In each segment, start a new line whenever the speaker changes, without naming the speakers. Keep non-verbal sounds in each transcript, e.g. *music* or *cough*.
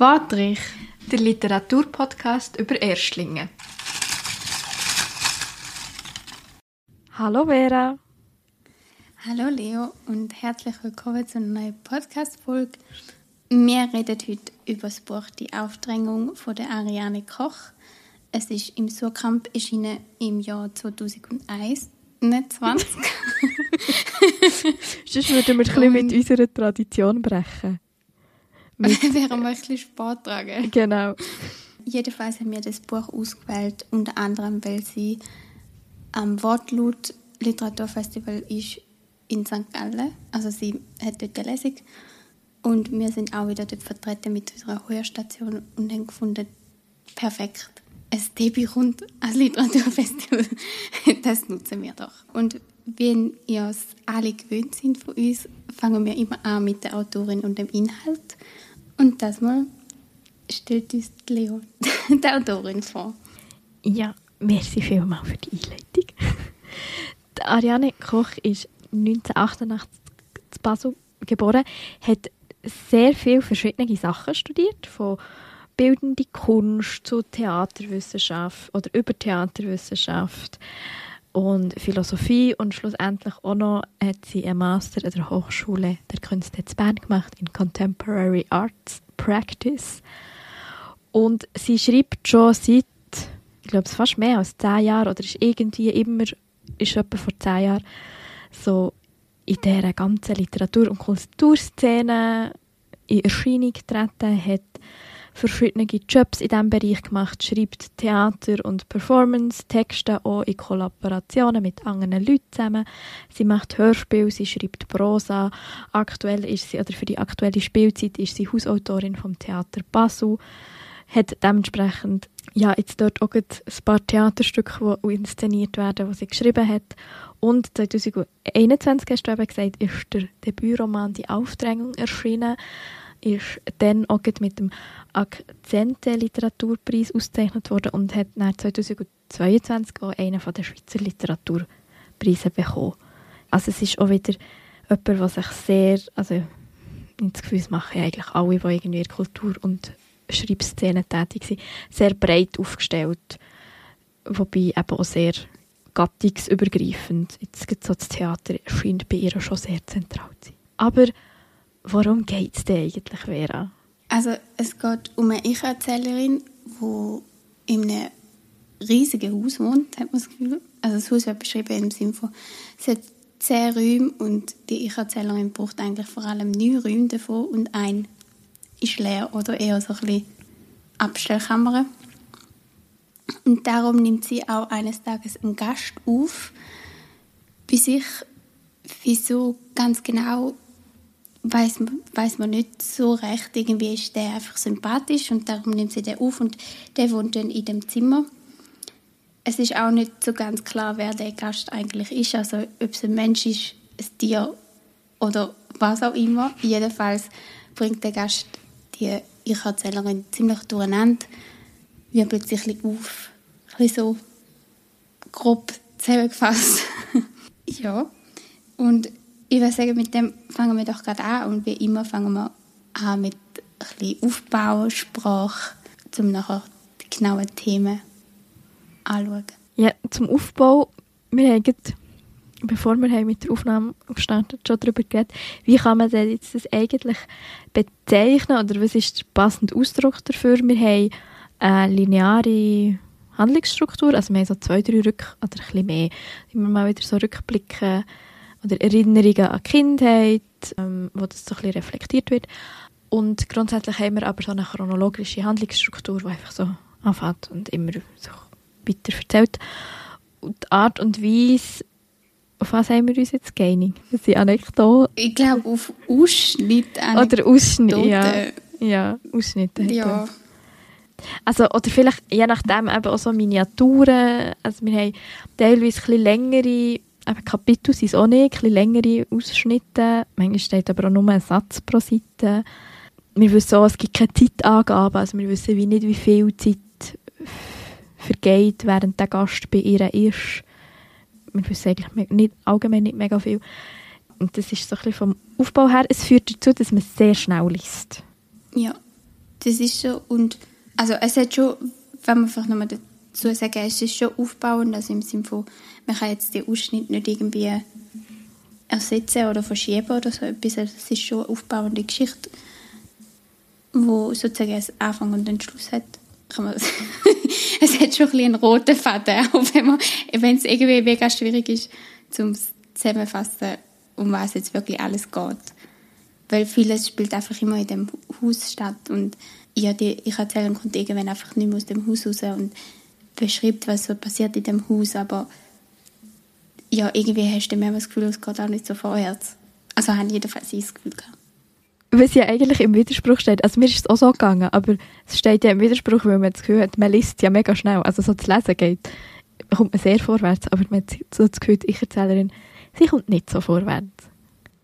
Patrick, der Literaturpodcast über Erstlinge.
Hallo Vera.
Hallo Leo und herzlich willkommen zu einer neuen Podcast-Folge. Wir reden heute über das Buch Die Aufdrängung von der Ariane Koch. Es ist im Surkamp erschienen im Jahr 2001. Nicht 20.
Sonst würden wir ein bisschen mit unserer Tradition brechen. *laughs*
Wären wir ein bisschen Sport tragen.
Genau.
Jedenfalls haben wir das Buch ausgewählt, unter anderem, weil sie am Wortlaut Literaturfestival ist in St. Gallen. Also sie hat dort eine Lesung. Und wir sind auch wieder dort vertreten mit unserer Heuerstation und haben gefunden, perfekt. Ein Debüt rund als Literaturfestival. *laughs* das nutzen wir doch. Und wenn ihr es alle gewöhnt sind von uns, fangen wir immer an mit der Autorin und dem Inhalt. Und das mal stellt uns Leo, *laughs* die Autorin, vor.
Ja, merci vielmals für die Einleitung. *laughs* Die Ariane Koch ist 1988 in Basel geboren, hat sehr viele verschiedene Sachen studiert, von bildende Kunst zu Theaterwissenschaft oder über Theaterwissenschaft und Philosophie und schlussendlich auch noch hat sie einen Master an der Hochschule der Künste in Bern gemacht in Contemporary Arts Practice. Und sie schreibt schon seit ich glaube fast mehr als zehn Jahren oder ist irgendwie immer ist etwa vor zehn Jahren so in dieser ganzen Literatur- und Kulturszene in Erscheinung getreten, hat verschiedene Jobs in diesem Bereich gemacht, schreibt Theater und Performance, Texte auch in Kollaborationen mit anderen Leuten zusammen. Sie macht Hörspiele, sie schreibt Prosa. Aktuell ist sie, oder für die aktuelle Spielzeit ist sie Hausautorin vom Theater Basel hat dementsprechend ja, jetzt dort auch ein paar Theaterstücke, die inszeniert werden, die sie geschrieben hat. Und 2021, hast du eben gesagt, ist der Debütroman «Die Aufdrängung» erschienen. Ist dann auch mit dem Akzente Literaturpreis ausgezeichnet worden und hat dann 2022 auch einen der Schweizer Literaturpreise bekommen. Also es ist auch wieder jemand, der sich sehr, also ins Gefühl machen eigentlich alle, die irgendwie in Kultur und Schreibszene tätig sind, sehr breit aufgestellt, wobei eben auch sehr gattungsübergreifend. Jetzt gibt so das Theater scheint bei ihr schon sehr zentral zu sein. Aber worum geht es denn eigentlich, Vera?
Also es geht um eine Ich-Erzählerin, die in einem riesigen Haus wohnt, hat man das Gefühl. Also das Haus wird beschrieben im Sinne von, es hat zehn Räume und die Ich-Erzählerin braucht eigentlich vor allem neun Räume davon und ein ist leer oder eher so ein bisschen Abstellkammer. Und darum nimmt sie auch eines Tages einen Gast auf. Bei sich, wieso ganz genau, weiß man, weiß man nicht so recht. Irgendwie ist der einfach sympathisch und darum nimmt sie den auf und der wohnt dann in dem Zimmer. Es ist auch nicht so ganz klar, wer der Gast eigentlich ist. Also ob es ein Mensch ist, ein Tier oder was auch immer. Jedenfalls bringt der Gast die Ich-Erzählerin ziemlich durcheinander, wirbelt sich ein bisschen auf, ein bisschen so grob zusammengefasst. *laughs* ja, und ich würde sagen, mit dem fangen wir doch gerade an und wie immer fangen wir an mit ein bisschen um nachher die genauen Themen anschauen.
Ja, zum Aufbau, wir haben bevor wir mit der Aufnahme gestartet schon darüber geredet, wie kann man denn jetzt das eigentlich bezeichnen oder was ist der passende Ausdruck dafür? Wir haben eine lineare Handlungsstruktur, also wir haben so zwei, drei Rück- oder ein bisschen mehr, immer mal wieder so Rückblicke oder Erinnerungen an die Kindheit, ähm, wo das so ein bisschen reflektiert wird. Und grundsätzlich haben wir aber so eine chronologische Handlungsstruktur, die einfach so anfängt und immer so weiter erzählt. Und die Art und Weise, auf was haben wir uns jetzt geeinigt? Das sind Anekdoten.
Ich glaube auf Ausschnitte.
Oder Ausschnitte, ja. Ja, Ausschnitte.
Ja.
Also, oder vielleicht je nachdem eben auch so Miniaturen. Also wir haben teilweise ein längere, eben Kapitel sind es auch nicht, ein längere Ausschnitte. Manchmal steht aber auch nur ein Satz pro Seite. Wir wissen auch, es gibt keine Zeitangabe, also wir wissen wie nicht, wie viel Zeit vergeht, während der Gast bei ihr ist wir wissen eigentlich nicht, allgemein nicht mega viel. Und das ist so ein bisschen vom Aufbau her, es führt dazu, dass man sehr schnell liest.
Ja. Das ist so. Und also es hat schon, wenn man vielleicht nochmal dazu sagen, es ist schon aufbauend, also im Sinne von, man kann jetzt den Ausschnitt nicht irgendwie ersetzen oder verschieben oder so etwas. Also es ist schon eine aufbauende Geschichte, wo sozusagen einen Anfang und einen Schluss hat. *laughs* Es hat schon ein bisschen einen roten Faden, *laughs* auch wenn, man, wenn es irgendwie mega schwierig ist, zum zusammenfassen, um was jetzt wirklich alles geht. Weil vieles spielt einfach immer in dem Haus statt und ja, die, ich erzähle kommt irgendwann einfach nicht mehr aus dem Haus raus und beschreibt, was so passiert in dem Haus, aber ja, irgendwie hast du mehr das Gefühl, es geht auch nicht so vorwärts. Also haben jedenfalls das Gefühl gehabt.
Was ja eigentlich im Widerspruch steht, also mir ist es auch so gegangen, aber es steht ja im Widerspruch, weil man das Gefühl hat, man liest ja mega schnell, also so zu lesen geht, kommt man sehr vorwärts, aber man hat so das Gefühl, ich Erzählerin, sie kommt nicht so vorwärts.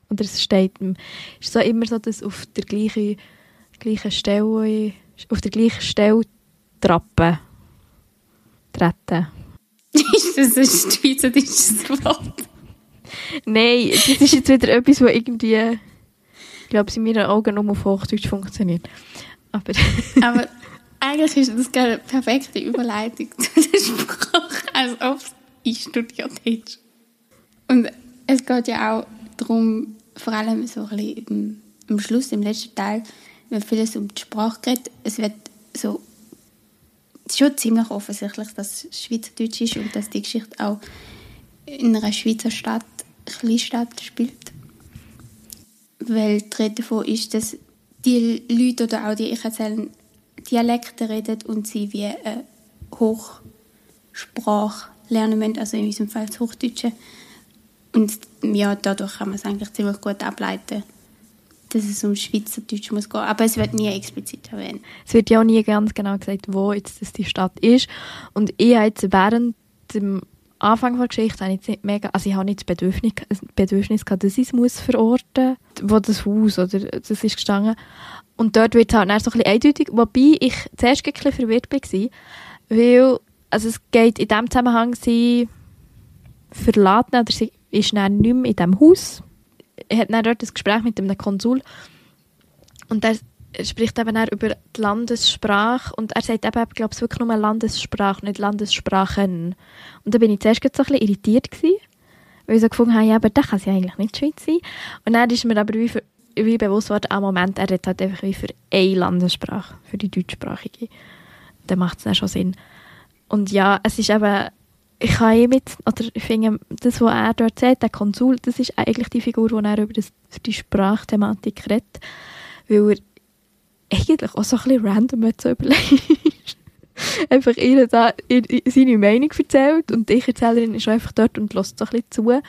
Und es steht, ist so immer so, dass auf der gleichen, gleichen Stelle, auf der gleichen Stelle trappen, treten.
ist das ein schweizerdeutsches Wort?
Nein, das ist jetzt wieder etwas, was irgendwie, ich glaube, in meinen Augen nur auf Hochdeutsch funktioniert. Aber, *laughs*
Aber eigentlich ist das eine perfekte Überleitung zu der Sprache, als ob ich studiert hätte. Und es geht ja auch darum, vor allem so ein bisschen im, am Schluss, im letzten Teil, wenn vieles um die Sprache geht, es wird so schon ziemlich offensichtlich, dass es Schweizerdeutsch ist und dass die Geschichte auch in einer Schweizer Stadt, Kleinstadt spielt. Weil die Rede davon ist, dass die Leute oder auch die ich erzähle, Dialekte reden und sie wie eine Hochsprache lernen müssen, also in unserem Fall das Hochdeutsche. Und ja, dadurch kann man es eigentlich ziemlich gut ableiten dass es um Schweizerdeutsch muss gehen. Aber es wird nie explizit erwähnt.
Es wird ja auch nie ganz genau gesagt, wo jetzt das die Stadt ist. Und ich habe jetzt während dem Anfang der Geschichte habe ich nicht mega, also ich habe nicht das Bedürfnis, Bedürfnis gehabt, dass ich es muss verorten muss, wo das Haus oder das ist gestanden. Und dort wird es halt so ein bisschen eindeutig, wobei ich zuerst ein verwirrt war, weil also es geht in dem Zusammenhang, sie verlassen oder sie ist dann nicht mehr in diesem Haus, hat dann dort ein Gespräch mit einem Konsul und der spricht eben dann über die Landessprache und er sagt eben, ich glaube es wirklich nur Landessprache, nicht Landessprachen. Und da bin ich zuerst so ein bisschen irritiert gewesen, weil ich so gefunden habe, ja, aber das kann ja eigentlich nicht Schweiz sein. Und dann ist mir aber wie, für, wie bewusst worden, am Moment, er redet halt einfach wie für eine Landessprache, für die deutschsprachige. Dann macht es dann schon Sinn. Und ja, es ist eben ich kann eh mit, oder ich finde, das, was er dort sagt, der Konsul, das ist eigentlich die Figur, die er über das, die Sprachthematik redet, weil er eigentlich auch so ein bisschen random so *laughs* überlegt. einfach ihr da seine Meinung erzählt und die Erzählerin ist einfach dort und lässt so ein bisschen zu.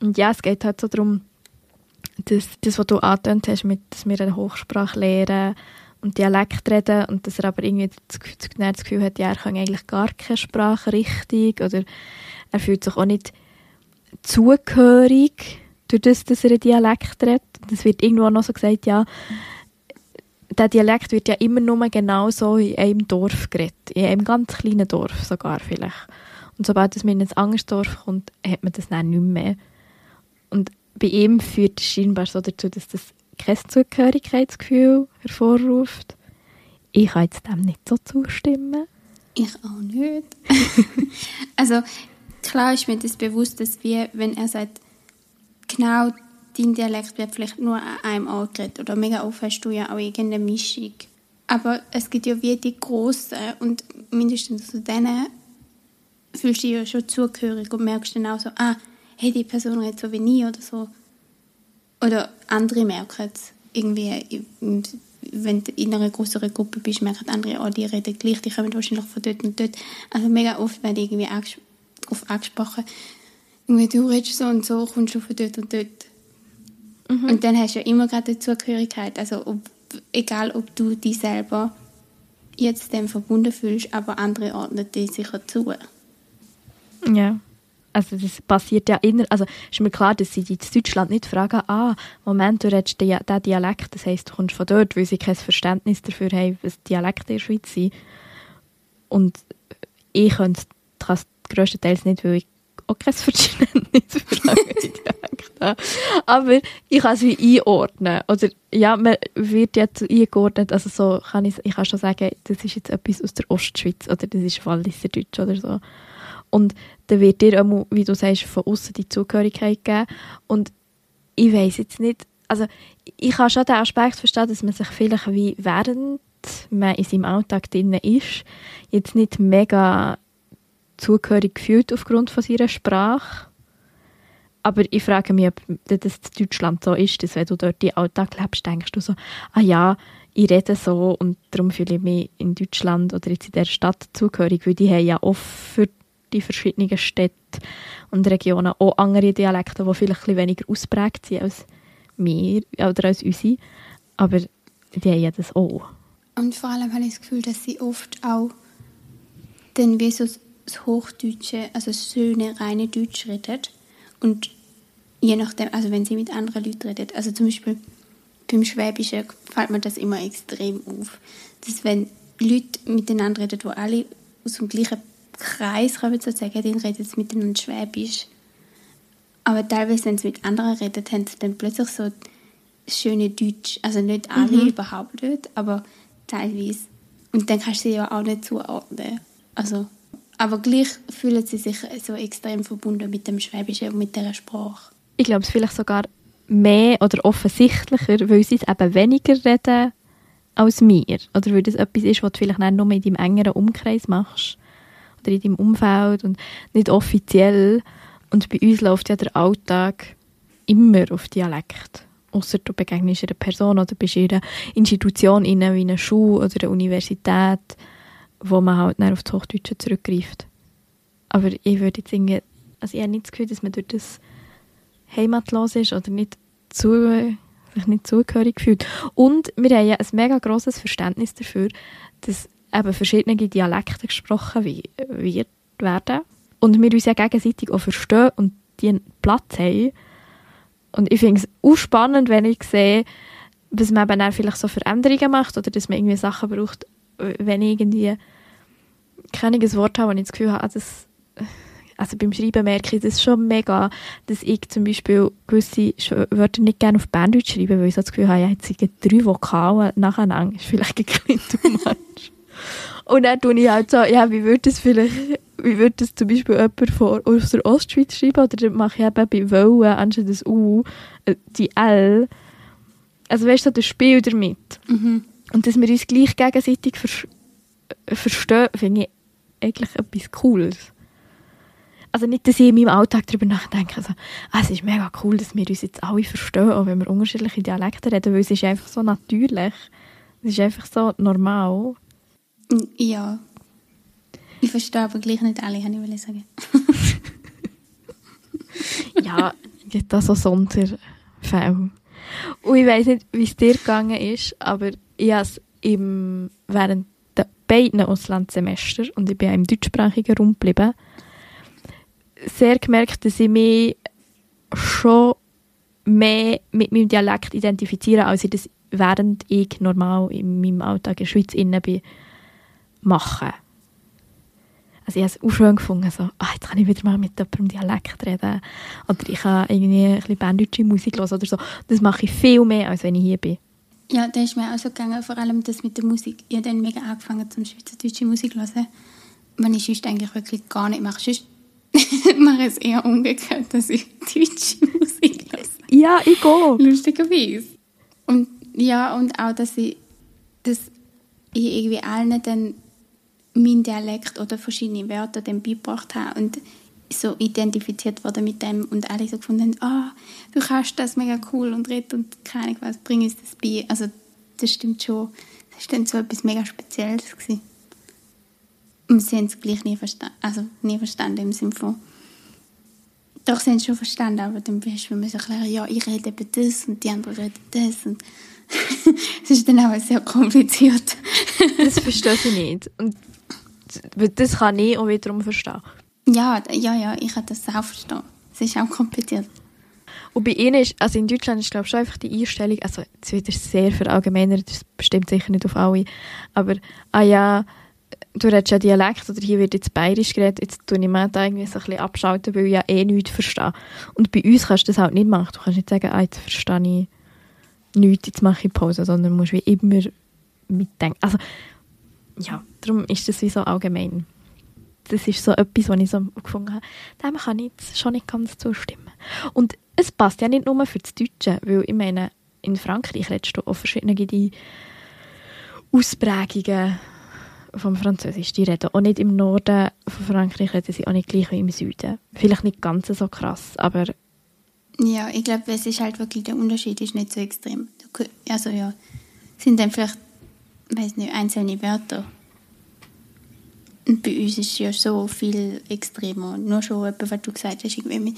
Und ja, es geht halt so darum, dass, das, was du angetönt hast, mit, dass wir eine Hochsprache lernen, und Dialekt reden und dass er aber irgendwie das, Gefühl hat, ja, er kann eigentlich gar keine Sprache richtig oder er fühlt sich auch nicht zugehörig durch das, dass er einen Dialekt redet. Es wird irgendwo noch so gesagt, ja, der Dialekt wird ja immer nur genau so in einem Dorf geredet, in einem ganz kleinen Dorf sogar vielleicht. Und sobald es in ein anderes Dorf kommt, hat man das dann nicht mehr. Und bei ihm führt es scheinbar so dazu, dass das kein Zugehörigkeitsgefühl hervorruft. Ich kann jetzt dem nicht so zustimmen.
Ich auch nicht. *laughs* also klar ist mir das bewusst, dass wir, wenn er sagt, genau dein Dialekt wird vielleicht nur an einem Ort geredet oder mega oft hast du ja auch irgendeine Mischung. Aber es gibt ja wie die Grossen und mindestens zu denen fühlst du dich ja schon zugehörig und merkst dann auch so, ah, hey, die Person redet so wie ich oder so. Oder andere merken es irgendwie, wenn du in einer größeren Gruppe bist, merken andere, oh, die reden gleich, die kommen wahrscheinlich von dort und dort. Also mega oft werde ich irgendwie darauf angesprochen, irgendwie, du redest so und so, kommst du von dort und dort. Mhm. Und dann hast du ja immer gerade die Zugehörigkeit. Also ob, egal, ob du dich selber jetzt dem verbunden fühlst, aber andere ordnen dir sicher zu.
Ja also das passiert ja inner, also ist mir klar, dass sie in Deutschland nicht fragen, ah, Moment, du redest den Dialekt, das heisst, du kommst von dort, weil sie kein Verständnis dafür haben, was Dialekte in der Schweiz sind. Und ich könnte das grösstenteils nicht, weil ich auch kein *laughs* Verständnis für andere Dialekte verstehen. Aber ich kann es wie einordnen. Oder, ja, man wird jetzt eingeordnet, also so kann ich, ich kann schon sagen, das ist jetzt etwas aus der Ostschweiz oder das ist Walliser Deutsch oder so. Und dann wird dir auch, wie du sagst, von außen die Zugehörigkeit geben. Und ich weiß jetzt nicht, also ich kann schon den Aspekt verstehen, dass man sich vielleicht wie während man in seinem Alltag drin ist, jetzt nicht mega zugehörig fühlt aufgrund von seiner Sprache. Aber ich frage mich, ob das in Deutschland so ist, dass wenn du dort den Alltag lebst, denkst du so, ah ja, ich rede so und darum fühle ich mich in Deutschland oder jetzt in der Stadt zugehörig, weil die haben ja oft für die verschiedenen Städte und Regionen auch andere Dialekte, die vielleicht ein weniger ausprägt sind als wir oder als unsere. Aber die haben das auch.
Und vor allem habe ich das Gefühl, dass sie oft auch dann wie so das Hochdeutsche, also das schöne, reine Deutsch redet. Und je nachdem, also wenn sie mit anderen Leuten redet, also zum Beispiel beim Schwäbischen fällt mir das immer extrem auf, dass wenn Leute miteinander reden, die alle aus dem gleichen Kreis kommen, sozusagen, dann reden sie miteinander Schwäbisch. Aber teilweise, wenn sie mit anderen reden, haben sie dann plötzlich so schöne Deutsch. Also nicht alle, mhm. überhaupt nicht, aber teilweise. Und dann kannst du sie ja auch nicht zuordnen. Also aber gleich fühlen sie sich so extrem verbunden mit dem Schwäbischen und mit dieser Sprache.
Ich glaube, es vielleicht sogar mehr oder offensichtlicher, weil sie es eben weniger reden als mir. Oder weil das etwas ist, was du vielleicht nicht nur in deinem engeren Umkreis machst. Oder in deinem Umfeld und nicht offiziell. Und bei uns läuft ja der Alltag immer auf Dialekt. Außer du begegnest einer Person oder bist in einer Institution, wie einer Schule oder einer Universität wo man halt dann auf das Hochdeutsche zurückgreift. Aber ich würde jetzt irgendwie, also ich habe nicht das Gefühl, dass man durch das heimatlos ist oder nicht zu, sich nicht zugehörig fühlt. Und wir haben ja ein mega grosses Verständnis dafür, dass eben verschiedene Dialekte gesprochen wird, werden und wir uns ja gegenseitig auch verstehen und die Platz haben. Und ich finde es auch spannend, wenn ich sehe, dass man eben vielleicht so Veränderungen macht oder dass man irgendwie Sachen braucht, wenn ich irgendwie keine Wort habe, und ich das Gefühl habe, das, also beim Schreiben merke ich das schon mega, dass ich zum Beispiel gewisse Wörter nicht gerne auf Berndeutsch schreibe, weil ich so das Gefühl habe, ja, jetzt sind drei Vokale nacheinander, ist vielleicht ein bisschen too much. Und dann tue ich halt so, ja, wie würde das vielleicht, wie würde das zum Beispiel jemand von, aus der Ostschweiz schreiben, oder dann mache ich eben bei Wollen anstatt das U, äh, die L. Also weißt du, das Spiel damit. Mhm. Und dass wir uns gleich gegenseitig ver verstehen, finde ich eigentlich etwas Cooles. Also nicht, dass ich in meinem Alltag darüber nachdenke, also, ah, es ist mega cool, dass wir uns jetzt alle verstehen, auch wenn wir unterschiedliche Dialekte reden, weil es ist einfach so natürlich. Es ist einfach so normal.
Ja. Ich verstehe aber gleich nicht alle, habe ich sagen. *laughs*
ja, gibt da so Sonderfälle. Und ich weiß nicht, wie es dir gegangen ist, aber ich habe es im, während der beiden Auslandssemester, und ich bin im deutschsprachigen Raum geblieben, sehr gemerkt, dass ich mich schon mehr mit meinem Dialekt identifiziere, als ich das während ich normal in meinem Alltag in der Schweiz innen bin, mache. Also ich habe es auch schön gefunden, so, ah, jetzt kann ich wieder mal mit jemandem Dialekt reden. Oder ich kann irgendwie ein bisschen banddeutsche Musik hören oder so. Das mache ich viel mehr, als wenn ich hier bin.
Ja, da ist mir auch so gegangen, vor allem das mit der Musik. Ich habe dann mega angefangen zum schweizerdeutsche Musik zu hören, wenn ich sonst eigentlich wirklich gar nicht mache. Sonst *laughs* mache ich es eher umgekehrt, dass ich deutsche *laughs* Musik höre.
Ja, ich gehe.
Lustigerweise. Und ja, und auch, dass ich, dass ich irgendwie allen dann meinen Dialekt oder verschiedene Wörter dann beigebracht habe und so identifiziert wurde mit dem und alle so gefunden haben, ah, oh, du kannst das mega cool und red und keine Ahnung was, bring uns das bei. Also das stimmt schon. Das ist dann so etwas mega Spezielles gewesen. Und sie haben es gleich nie verstanden, also nie verstanden im Sinne von, doch, sie haben es schon verstanden, aber dann bist du mir so erklären, ja, ich rede eben das und die anderen reden das und *laughs* es ist dann auch sehr kompliziert.
das verstehe ich nicht. Und das kann ich auch wiederum verstehen.
Ja, ja, ja, ich kann das auch verstehen. Es ist auch kompliziert.
Und bei ihnen ist, also in Deutschland ist glaube ich schon einfach die Einstellung, also es wird sehr verallgemeinert, das bestimmt sicher nicht auf alle, aber ah ja, du redest ja Dialekt oder hier wird jetzt bayerisch geredet, jetzt tue ich mir da irgendwie so ein bisschen abschalten, weil ich ja eh nichts verstehe. Und bei uns kannst du das halt nicht machen. Du kannst nicht sagen, ah, jetzt verstehe ich nichts, jetzt mache ich Pause, sondern musst wie immer mitdenken. Also, ja, darum ist das wie so allgemein. Das ist so etwas, was ich so gefunden habe, dem kann ich jetzt schon nicht ganz zustimmen. Und es passt ja nicht nur für das Deutsche, weil ich meine, in Frankreich redest du auch verschiedene die Ausprägungen vom Französisch. Die reden auch nicht im Norden von Frankreich, reden sie auch nicht gleich wie im Süden. Vielleicht nicht ganz so krass, aber...
Ja, ich glaube, es ist halt wirklich, der Unterschied ist nicht so extrem. Also ja, sind dann vielleicht, weiß nicht, einzelne Wörter. Und bei uns ist es ja so viel extremer. Nur schon etwas, was du gesagt hast, irgendwie mit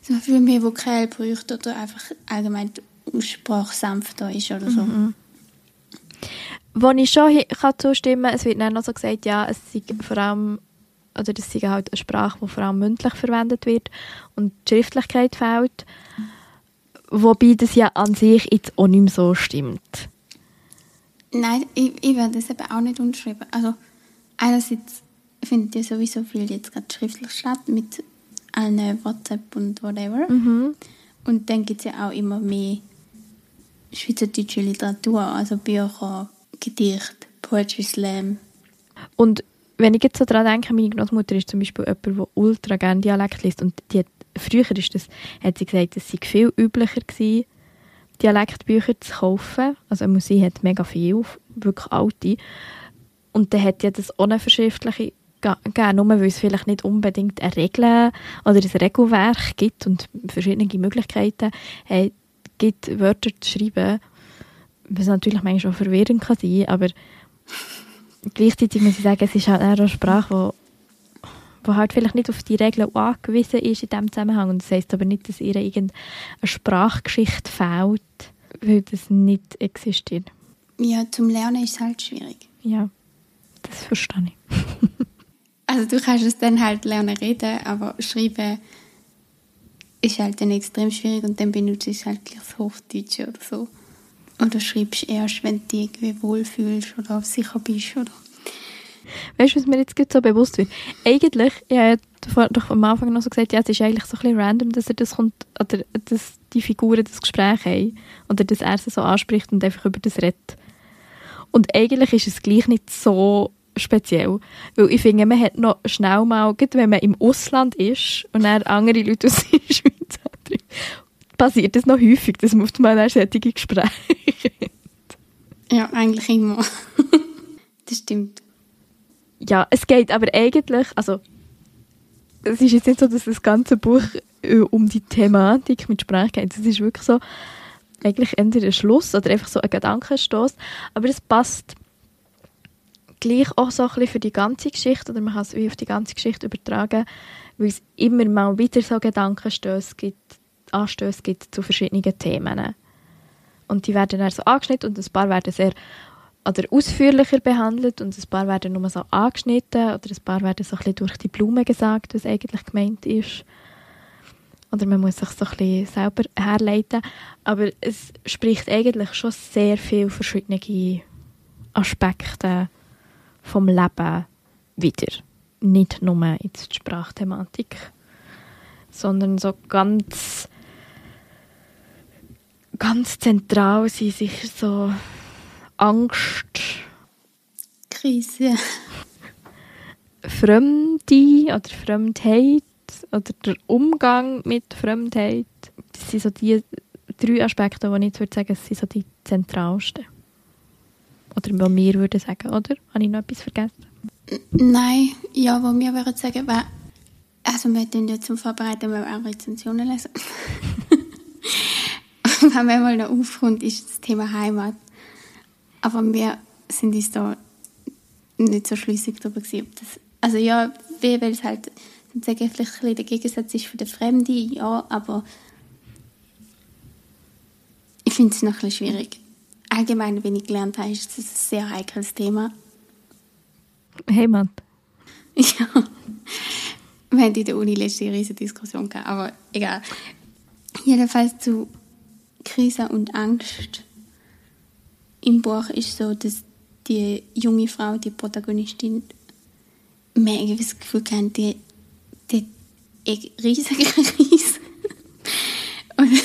so viel mehr Vokal bräuchte oder einfach allgemein die Aussprache sanfter ist oder so. Mhm.
Wo ich schon kann zustimmen kann, es wird dann noch so gesagt, ja, es sei vor allem, oder es sei halt eine Sprache, die vor allem mündlich verwendet wird und die Schriftlichkeit fehlt. Wobei das ja an sich jetzt auch nicht mehr so stimmt.
Nein, ich, ich werde das eben auch nicht unterschreiben. Also einerseits findet ja sowieso viel jetzt gerade schriftlich statt mit allen WhatsApp und whatever.
Mhm.
Und dann gibt es ja auch immer mehr schweizerdeutsche Literatur, also Bücher, Gedicht, Poetry Slam.
Und wenn ich jetzt so daran denke, meine Großmutter ist zum Beispiel jemand, der ultra gerne Dialekt liest und die hat, früher ist das, hat sie gesagt, es sei viel üblicher gewesen, Dialektbücher zu kaufen. Also sie hat mega viel, wirklich alte. Und dann hat ja das ohne verschriftliche gegeben, nur weil es vielleicht nicht unbedingt eine Regel oder ein Regelwerk gibt und verschiedene Möglichkeiten äh, gibt, Wörter zu schreiben, was natürlich manchmal schon verwirrend kann sein, aber gleichzeitig muss ich sagen, es ist halt eine Sprache, die wo halt vielleicht nicht auf die Regeln angewiesen ist in diesem Zusammenhang. Und das heisst aber nicht, dass ihr irgendeine Sprachgeschichte fehlt, weil das nicht existiert.
Ja, zum Lernen ist es halt schwierig.
Ja, das verstehe ich. *laughs*
also du kannst es dann halt lernen reden, aber schreiben ist halt dann extrem schwierig und dann benutzt du halt gleich das Hochdeutsche oder so. Oder schreibst erst, wenn du dich irgendwie wohlfühlst oder sicher bist. Oder?
Weißt du, was mir jetzt so bewusst wird? Eigentlich, ich habe doch am Anfang noch so gesagt, ja, es ist eigentlich so ein bisschen random, dass er das kommt, oder dass die Figuren das Gespräch haben. Oder dass er sie so anspricht und einfach über das redet. Und eigentlich ist es gleich nicht so speziell. Weil ich finde, man hat noch schnell mal, wenn man im Ausland ist und dann andere Leute aus der *laughs* Schweiz hat, passiert das noch häufig, dass man oft mal solche Gespräche *laughs*
Ja, eigentlich immer. *laughs* das stimmt.
Ja, es geht aber eigentlich, also es ist jetzt nicht so, dass das ganze Buch äh, um die Thematik mit Sprache geht. Es ist wirklich so, eigentlich entweder ein Schluss oder einfach so ein Gedankenstoß, aber es passt gleich auch so ein bisschen für die ganze Geschichte, oder man kann es auf die ganze Geschichte übertragen, weil es immer mal wieder so Gedankenstöße gibt, Anstöße gibt zu verschiedenen Themen. Und die werden dann so angeschnitten und ein paar werden sehr oder ausführlicher behandelt und ein paar werden nur so angeschnitten oder ein paar werden so ein bisschen durch die Blume gesagt, was eigentlich gemeint ist. Oder man muss sich so ein bisschen selber herleiten. Aber es spricht eigentlich schon sehr viele verschiedene Aspekte vom Leben wieder. Nicht nur jetzt die Sprachthematik, sondern so ganz, ganz zentral sind sicher so Angst,
Krise,
Fremde oder Fremdheit oder der Umgang mit Fremdheit. Das sind so die drei Aspekte, die ich würde sagen, sind so die zentralsten. Oder was wir würden sagen, oder? Habe ich noch etwas vergessen?
Nein, ja, was wir würden sagen, wäre, also wir tun ja zum Vorbereiten, wenn wir auch Rezensionen lesen. *laughs* wenn man mal noch aufkommt, ist das Thema Heimat. Aber wir sind uns da nicht so schlüssig darüber gewesen, also ja, weil es halt sage ich vielleicht ein der Gegensatz ist für den Fremden, ja, aber ich finde es noch ein bisschen schwierig allgemein, wenn ich gelernt habe, ist es ein sehr heikles Thema.
Heimat. *laughs*
Ja. Wir haben in der Uni letzte eine riesige Diskussion gehabt, aber egal. Jedenfalls zu Krise und Angst im Buch ist so, dass die junge Frau, die Protagonistin, irgendwie das Gefühl gehabt, die, die riesige Krise. *laughs* und,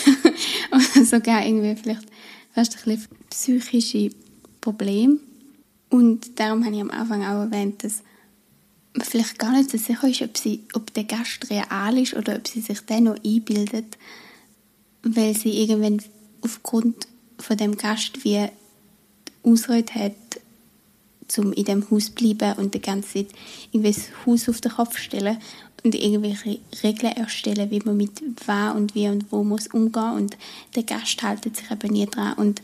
und sogar irgendwie vielleicht fast ein bisschen psychische Probleme. Und darum habe ich am Anfang auch erwähnt, dass man vielleicht gar nicht so sicher ist, ob, sie, ob der Gast real ist oder ob sie sich den noch einbildet, weil sie irgendwann aufgrund von dem Gast wie Ausrede hat, um in dem Haus zu bleiben und die ganze Zeit irgendwie das Haus auf den Kopf stellen und irgendwelche Regeln erstellen, wie man mit wann und wie und wo muss umgehen und der Gast hält sich eben nie dran und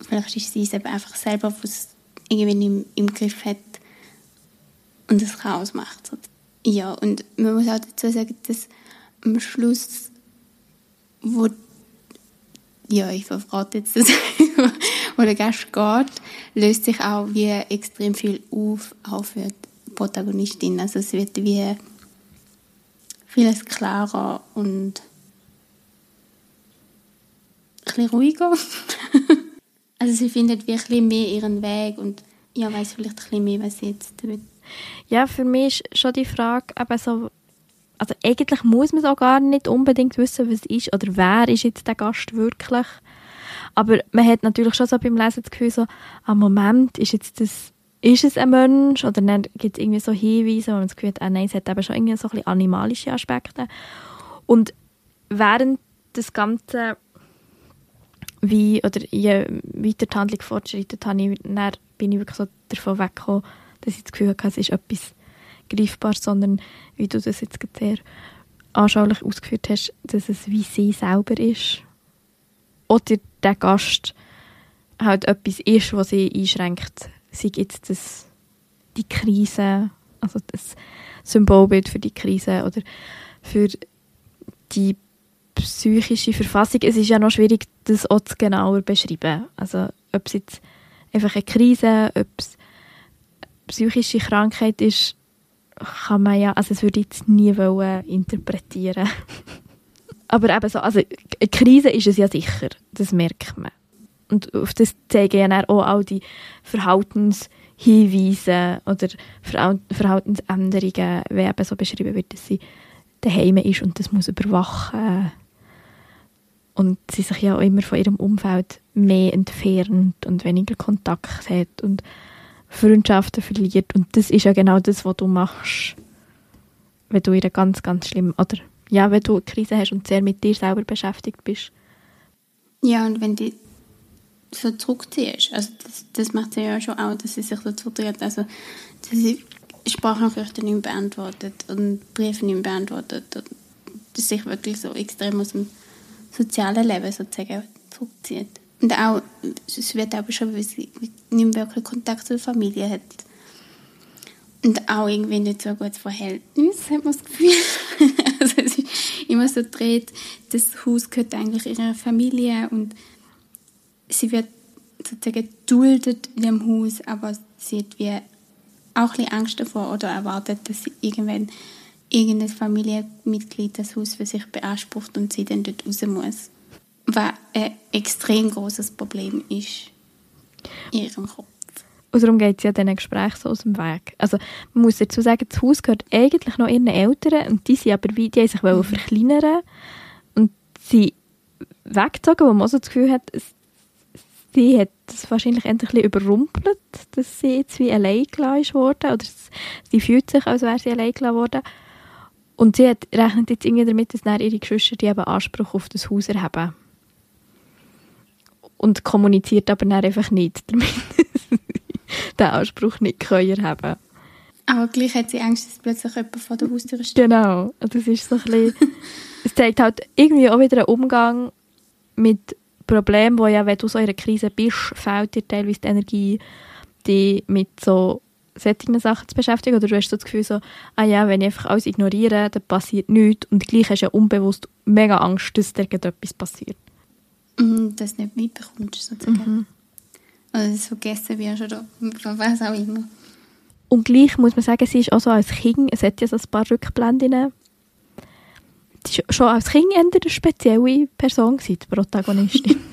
vielleicht ist sie es eben einfach selber, was irgendwie im, im Griff hat und das Chaos macht. Ja, und man muss auch dazu sagen, dass am Schluss, wo ja, ich verrate jetzt das, *laughs* wo der Gast geht, löst sich auch wie extrem viel auf, auch für die Protagonistin. Also es wird wie vieles klarer und ein ruhiger. *laughs* also sie findet wirklich mehr ihren Weg und ja, weiß vielleicht ein bisschen mehr, was sie jetzt damit
ja, für mich ist schon die Frage eben so, also eigentlich muss man auch gar nicht unbedingt wissen, was ist oder wer ist jetzt der Gast wirklich. Aber man hat natürlich schon so beim Lesen das Gefühl, so, am Moment ist jetzt das, ist es ein Mensch? Oder dann gibt es irgendwie so Hinweise, wo man das Gefühl hat, ah nein, es hat eben schon irgendwie so ein bisschen animalische Aspekte. Und während das Ganze wie, oder je weiter die Handlung fortschreitet, bin ich wirklich so davon weggekommen, dass ich das Gefühl hatte, es ist etwas Greifbares, sondern wie du das jetzt sehr anschaulich ausgeführt hast, dass es wie sie selber ist. Oder der Gast halt etwas ist, was sie einschränkt. Sei jetzt das, die Krise, also das Symbolbild für die Krise oder für die psychische Verfassung. Es ist ja noch schwierig, das auch zu genauer beschreiben. Also ob es jetzt einfach eine Krise, ob es psychische Krankheit ist, kann man ja, also das würde ich jetzt nie wollen interpretieren. *laughs* Aber eben so, also eine Krise ist es ja sicher, das merkt man. Und auf das zeigen ja auch all die Verhaltenshinweise oder Verhaltensänderungen, wie eben so beschrieben wird, dass sie daheim ist und das muss überwachen und sie sich ja auch immer von ihrem Umfeld mehr entfernt und weniger Kontakt hat und Freundschaften verliert. Und das ist ja genau das, was du machst, wenn du in einer ganz, ganz schlimmen, oder ja, wenn du eine Krise hast und sehr mit dir selber beschäftigt bist.
Ja, und wenn du so zurückziehst, also das, das macht sie ja schon auch, dass sie sich so zurückzieht, also dass sie Sprachnachrichten nicht beantwortet und Briefe nicht beantwortet und dass sich wirklich so extrem aus dem sozialen Leben sozusagen zurückzieht. Und auch, es wird auch beschrieben, wie sie nicht wirklich Kontakt zur Familie hat. Und auch irgendwie nicht so ein gutes Verhältnis, hat man das Gefühl. *laughs* also es ist immer so dreht, das Haus gehört eigentlich ihrer Familie und sie wird sozusagen duldet in dem Haus, aber sie hat wie auch ein Angst davor oder erwartet, dass sie irgendwann irgendein Familienmitglied das Haus für sich beansprucht und sie dann dort raus muss was ein extrem großes Problem ist ihrem Kopf.
Und darum geht es ja diesen Gesprächen so aus dem Weg. Also man muss dazu sagen, das Haus gehört eigentlich noch ihren Eltern und die sind aber wie, die haben sich mhm. verkleinern und sie weggezogen, wo man so das Gefühl hat, sie hat es wahrscheinlich endlich überrumpelt, dass sie jetzt wie allein gelassen ist worden oder sie fühlt sich, als wäre sie allein gelassen worden. Und sie hat, rechnet jetzt irgendwie damit, dass ihre Geschwister die eben Anspruch auf das Haus erheben und kommuniziert aber dann einfach nicht, damit *laughs* den Anspruch nicht können haben
Aber gleich hat sie Angst, dass plötzlich jemand vor der Haustür
steht. Genau, das ist so ein bisschen, *laughs* es zeigt halt irgendwie auch wieder einen Umgang mit Problemen, wo ja, wenn du so in einer Krise bist, fehlt dir teilweise die Energie, dich mit so solchen Sachen zu beschäftigen. Oder du hast so das Gefühl so, ah ja, wenn ich einfach alles ignoriere, dann passiert nichts. Und gleich hast du ja unbewusst mega Angst, dass dir etwas passiert.
Mhm, das nicht mitbekommst, sozusagen. Mhm. Oder das vergessen wirst oder was auch immer.
Und gleich muss man sagen, sie ist auch so als Kind, es hat ja so ein paar Rückblenden. Sie war schon als Kind eine spezielle Person, gewesen, die Protagonistin. *laughs*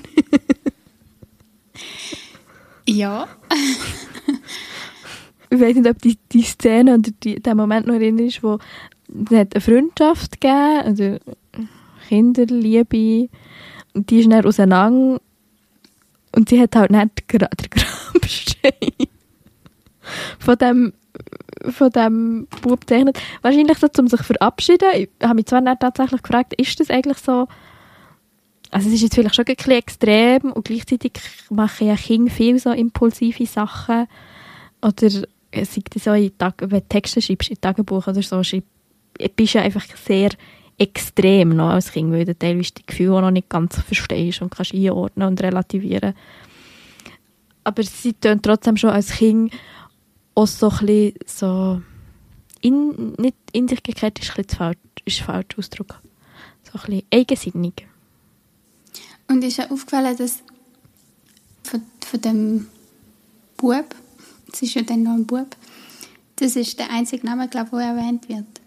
ja. *laughs*
ich weiß nicht, ob die, die Szene oder die, der Moment noch erinnerst, wo es eine Freundschaft gegeben, also Kinderliebe, und die ist dann auseinander und sie hat halt nicht den *laughs* Grabstein von dem von dem Bub gezeichnet. Wahrscheinlich so, um sich zu verabschieden. Ich habe mich zwar nicht tatsächlich gefragt, ist das eigentlich so also es ist jetzt vielleicht schon ein bisschen extrem und gleichzeitig mache ich ja Kinder viel so impulsive Sachen oder sei das so in Tag wenn du Texte schreibst, in Tagebuch oder so, schreib, bist ja einfach sehr extrem noch als Kind, weil du teilweise die Gefühle auch noch nicht ganz verstehst und kannst einordnen und relativieren. Aber sie tun trotzdem schon als Kind auch so ein bisschen so in, nicht in sich gekehrt ist ein bisschen falsch, Ausdruck. So ein bisschen eigensinnig.
Und ist ja aufgefallen, dass von, von dem Bub, es ist ja dann noch ein Bub, das ist der einzige Name, glaube ich, der erwähnt wird.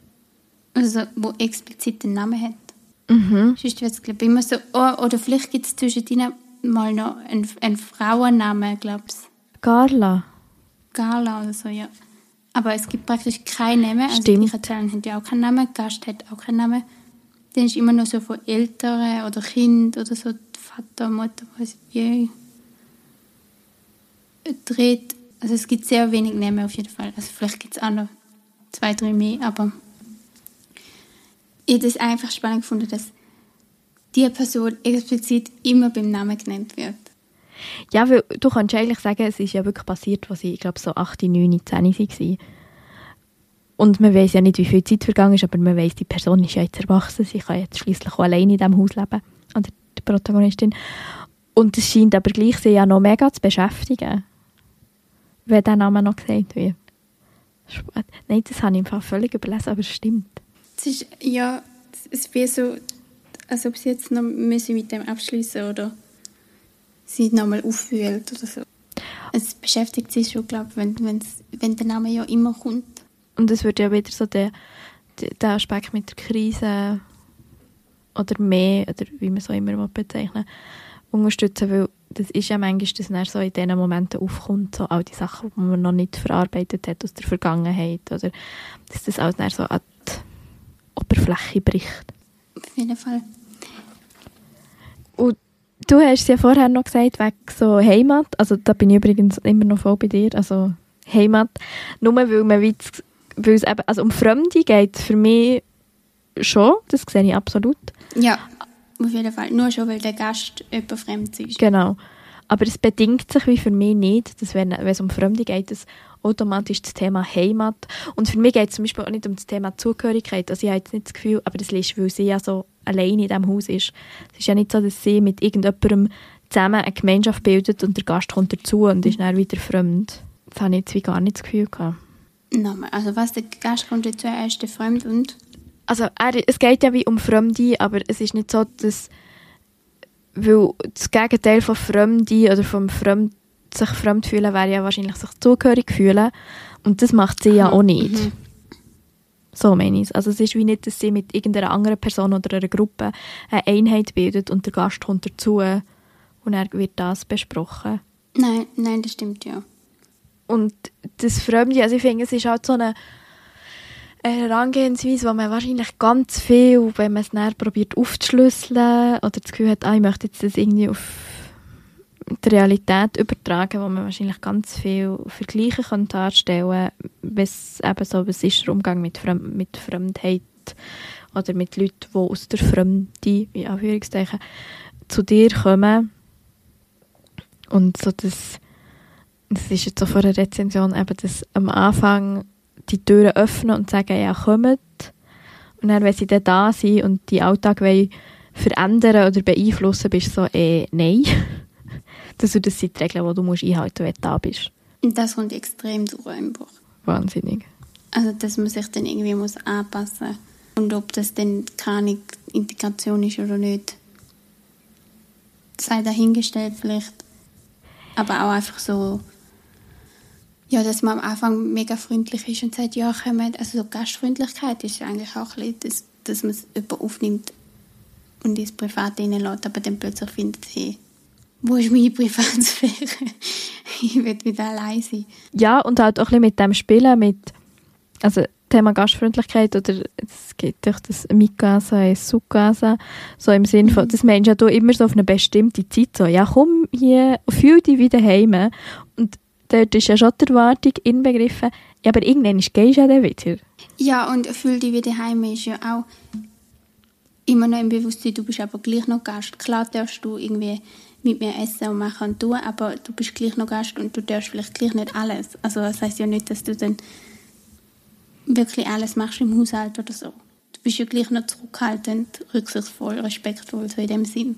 Also, wo explizit den Namen hat.
Mhm.
Sonst wird es, glaube ich, immer so, oh, oder vielleicht gibt es zwischen ihnen mal noch einen, einen Frauennamen, glaube ich.
Carla.
Gala oder so, ja. Aber es gibt praktisch keinen Namen. Also
Stimmt.
die Erzählerin hat ja auch keinen Namen, Gast hat auch keinen Namen. Dann ist immer noch so von Eltern oder Kind oder so, Vater, Mutter, weiß ich wie. Dreht. Also es gibt sehr wenig Namen auf jeden Fall. Also vielleicht gibt es auch noch zwei, drei mehr, aber ich das einfach spannend gefunden, dass die Person explizit immer beim Namen genannt wird.
Ja, weil du kannst eigentlich sagen, es ist ja wirklich passiert, als ich, ich glaube, so 8, 9, 10 war. Und man weiß ja nicht, wie viel Zeit vergangen ist, aber man weiß, die Person ist ja jetzt erwachsen, sie kann jetzt schließlich auch alleine in diesem Haus leben. Oder die Protagonistin. Und es scheint aber gleich sie ja noch mega zu beschäftigen, wenn der Name noch gesagt wird. Nein, das habe ich im Fall völlig überlesen, aber es stimmt.
Es ist, ja, es wäre so, als ob sie jetzt noch müssen mit dem abschließen oder sie nochmal aufwühlt oder so. Es beschäftigt sie schon, glaube ich, wenn, wenn's, wenn der Name ja immer kommt.
Und es wird ja wieder so der, der, Aspekt mit der Krise oder mehr, oder wie man so immer bezeichnen unterstützen, weil das ist ja manchmal, dass dann so in diesen Momenten aufkommt, so all die Sachen, die man noch nicht verarbeitet hat aus der Vergangenheit, oder dass das alles so an Oberfläche bricht.
Auf jeden Fall.
Und du hast es ja vorher noch gesagt, wegen so Heimat, also da bin ich übrigens immer noch voll bei dir, also Heimat, nur weil man das- weil es eben, also um Fremde geht es für mich schon, das sehe ich absolut.
Ja, auf jeden Fall. Nur schon, weil der Gast jemand Fremdes ist.
Genau. Aber es bedingt sich wie für mich nicht, dass wenn, wenn es um Fremde geht, dass automatisch das Thema Heimat und für mich geht es zum Beispiel auch nicht um das Thema Zugehörigkeit. Also ich habe jetzt nicht das Gefühl, aber das ist, weil sie ja so alleine in diesem Haus ist. Es ist ja nicht so, dass sie mit irgendjemandem zusammen eine Gemeinschaft bildet und der Gast kommt dazu und ist dann wieder fremd. Das habe ich jetzt wie gar nicht das Gefühl gehabt.
Nochmal, also was, der Gast kommt dazu, er ist der Fremd und...
also er, es geht ja wie um Fremde, aber es ist nicht so, dass weil das Gegenteil von Fremde oder vom Fremd, sich fremd fühlen wäre ja wahrscheinlich sich zugehörig fühlen und das macht sie ja auch nicht.
Mhm.
So meine ich es. Also es ist wie nicht, dass sie mit irgendeiner anderen Person oder einer Gruppe eine Einheit bildet und der Gast kommt dazu und dann wird das besprochen.
Nein, nein, das stimmt ja.
Und das Fremde, also ich finde, es ist halt so eine Herangehensweise, wo man wahrscheinlich ganz viel, wenn man es näher probiert aufzuschlüsseln oder das Gefühl hat, ah, ich möchte jetzt das irgendwie auf die Realität übertragen, wo man wahrscheinlich ganz viel Vergleiche kann darstellen kann, was eben so, was ist der Umgang mit, Fremd, mit Fremdheit oder mit Leuten, die aus der Fremde, in Anführungszeichen, zu dir kommen. Und so das das ist jetzt so vor der Rezension, eben das am Anfang die Türen öffnen und sagen, ja, kommt. Und dann, wenn sie dann da sind und die Alltag wollen verändern oder beeinflussen, bist du so, eh, nein. *laughs* Das, das sind die Regeln, die du musst einhalten musst, wenn du da bist.
Und das kommt extrem durch im Buch.
Wahnsinnig.
Also, dass man sich dann irgendwie muss anpassen muss. Und ob das dann keine Integration ist oder nicht, sei dahingestellt vielleicht. Aber auch einfach so, ja, dass man am Anfang mega freundlich ist und sagt, ja, kommt. Also so Gastfreundlichkeit ist ja eigentlich auch ein bisschen, dass, dass man es jemanden aufnimmt und ins Private reinlässt, aber dann plötzlich findet sie, wo ist meine Privatsphäre? *laughs* ich will wieder allein sein.
Ja, und halt auch ein bisschen mit dem Spielen, mit, also Thema Gastfreundlichkeit oder es gibt doch das Mikasa, Sukasa, so im Sinn von,
Mhm.
das meinst ja du immer so auf eine bestimmte Zeit so, ja komm hier, fühl dich wieder heim und dort ist ja schon die Erwartung inbegriffen, ja, aber irgendwann gehst du ja dann wieder.
Ja, und fühl dich wieder heim ist ja auch immer noch im Bewusstsein, du bist aber gleich noch Gast. Klar darfst du irgendwie mit mir essen und machen und tun, aber du bist gleich noch Gast und du darfst vielleicht gleich nicht alles. Also das heißt ja nicht, dass du dann wirklich alles machst im Haushalt oder so. Du bist ja gleich noch zurückhaltend, rücksichtsvoll, respektvoll, so in dem Sinn.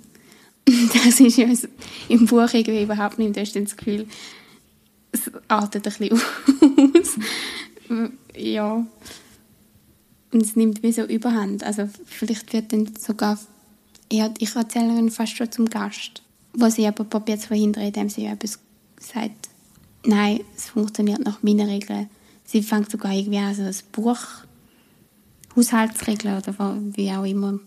*laughs* Das ist ja im Buch irgendwie überhaupt nicht. Du hast dann das Gefühl, es artet ein bisschen *laughs* aus. ja. Und es nimmt wie so überhand. Also vielleicht wird dann sogar eher die Ich-Erzählerin fast schon zum Gast. Was sie aber probiert zu verhindern, indem sie etwas sagt, nein, es funktioniert nach meinen Regeln. Sie fängt sogar irgendwie an, so ein Buch, Haushaltsregeln oder wie auch immer.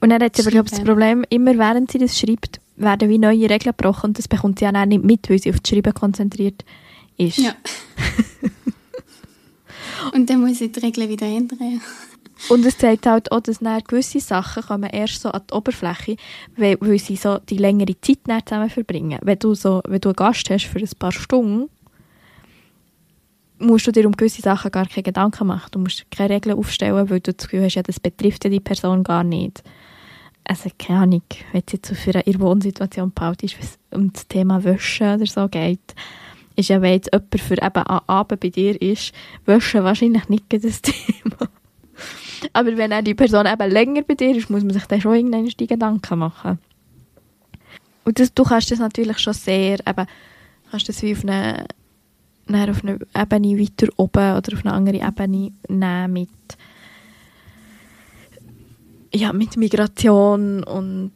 Und dann hat sie aber, glaube ich, das. Problem, immer während sie das schreibt, werden wie neue Regeln gebrochen und das bekommt sie dann nicht mit, weil sie auf das Schreiben konzentriert ist.
Ja. *laughs* Und dann muss sie die Regeln wieder ändern.
Und es zeigt halt auch, dass dann gewisse Sachen kommen erst so an die Oberfläche, weil, weil sie so die längere Zeit zusammen verbringen. Wenn du, so, wenn du einen Gast hast für ein paar Stunden, musst du dir um gewisse Sachen gar keine Gedanken machen. Du musst keine Regeln aufstellen, weil du das Gefühl hast, ja, das betrifft ja die Person gar nicht. Also keine Ahnung, wenn es jetzt für eine Wohnsituation baut ist, wenn es um das Thema Wäsche oder so geht, ist ja, wenn jetzt jemand für eben am Abend bei dir ist, Wäsche wahrscheinlich nicht das *laughs* Thema. Aber wenn auch die Person eben länger bei dir ist, muss man sich dann schon irgendwann die Gedanken machen. Und das, du kannst das natürlich schon sehr, eben, kannst das wie auf eine, auf eine Ebene weiter oben oder auf eine andere Ebene nehmen mit, ja, mit Migration und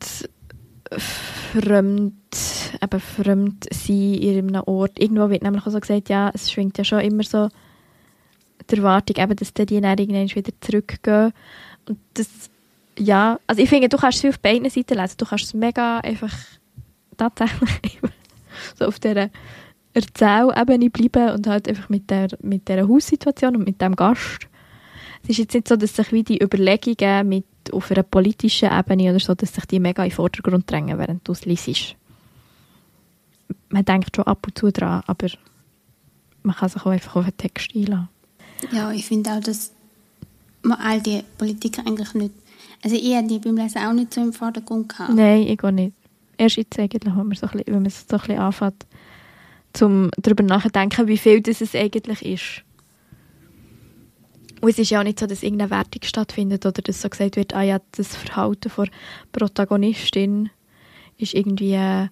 fremd, eben fremd sein in einem Ort. Irgendwo wird nämlich auch so gesagt, ja, es schwingt ja schon immer so die Erwartung, eben, dass die dann irgendwann wieder zurückgehen. Und das, ja, also ich finde, du kannst es auf beiden Seiten lesen. Du kannst es mega einfach tatsächlich *laughs* so auf dieser Erzählebene bleiben und halt einfach mit der, mit dieser Haussituation und mit dem Gast. Es ist jetzt nicht so, dass sich wie die Überlegungen mit auf einer politischen Ebene oder so, dass sich die mega in den Vordergrund drängen, während du es liest. Man denkt schon ab und zu dran, aber man kann sich auch einfach auf den Text einlassen.
Ja, ich finde auch, dass man all die Politik eigentlich nicht. Also ich habe die beim Lesen auch nicht so im Vordergrund gehabt.
Nein, ich gehe nicht. Erst jetzt eigentlich, wenn man, so ein bisschen, wenn man es so ein bisschen anfängt, zum darüber nachdenken, wie viel das es eigentlich ist. Und es ist ja auch nicht so, dass irgendeine Wertung stattfindet oder dass so gesagt wird, ah ja, das Verhalten der Protagonistin ist irgendwie, äh,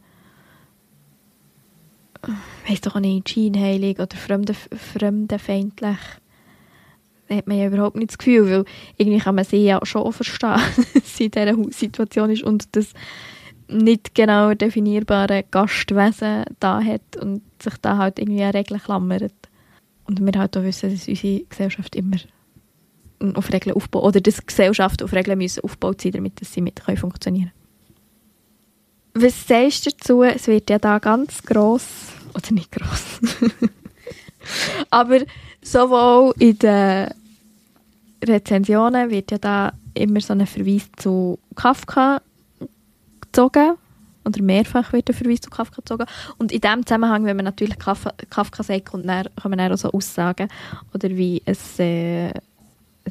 weiss doch auch nicht, scheinheilig oder fremde, fremdenfeindlich. Da hat man ja überhaupt nicht das Gefühl, weil irgendwie kann man sie ja schon verstehen, *laughs* dass sie in dieser Situation ist und das nicht genau definierbare Gastwesen da hat und sich da halt irgendwie an Regeln klammert. Und wir halt auch wissen, dass unsere Gesellschaft immer auf Regeln aufbaut, oder dass Gesellschaften auf Regeln müssen aufgebaut sein, damit sie mit können funktionieren Was sagst du dazu? Es wird ja da ganz gross, oder nicht gross, *laughs* aber sowohl in den Rezensionen wird ja da immer so ein Verweis zu Kafka gezogen. Oder mehrfach wird der Verweis zu Kafka gezogen. Und in dem Zusammenhang, wenn man natürlich Kafka, Kafka sagt, kommt dann, kommen dann auch so Aussagen. Oder wie ein, äh,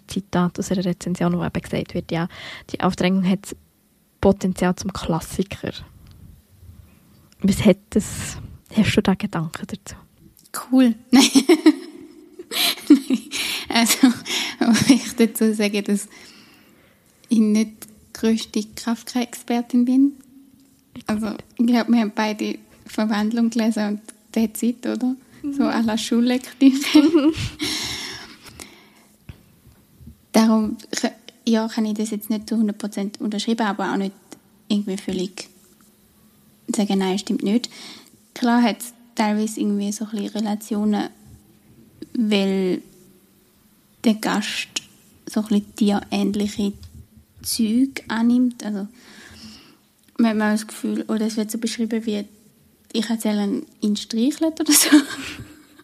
Zitat aus einer Rezension, wo eben gesagt wird, ja, die Aufdrängung hat Potenzial zum Klassiker. Was hat das, hast du da Gedanken dazu?
Cool. *laughs* Nein. also, aber ich dazu sagen, dass ich nicht die grösste Kafka-Expertin bin. Also, ich glaube, wir haben beide Verwandlung gelesen und that's it, oder? So à la Schullektüre. *laughs* Darum ja, kann ich das jetzt nicht zu 100% unterschreiben, aber auch nicht irgendwie völlig sagen, nein, stimmt nicht. Klar hat es teilweise irgendwie so ein bisschen Relationen, weil der Gast so ein bisschen tierähnliche Züge annimmt. Also man hat mal das Gefühl, oder es wird so beschrieben wie ich erzähle ihn streichelt oder so.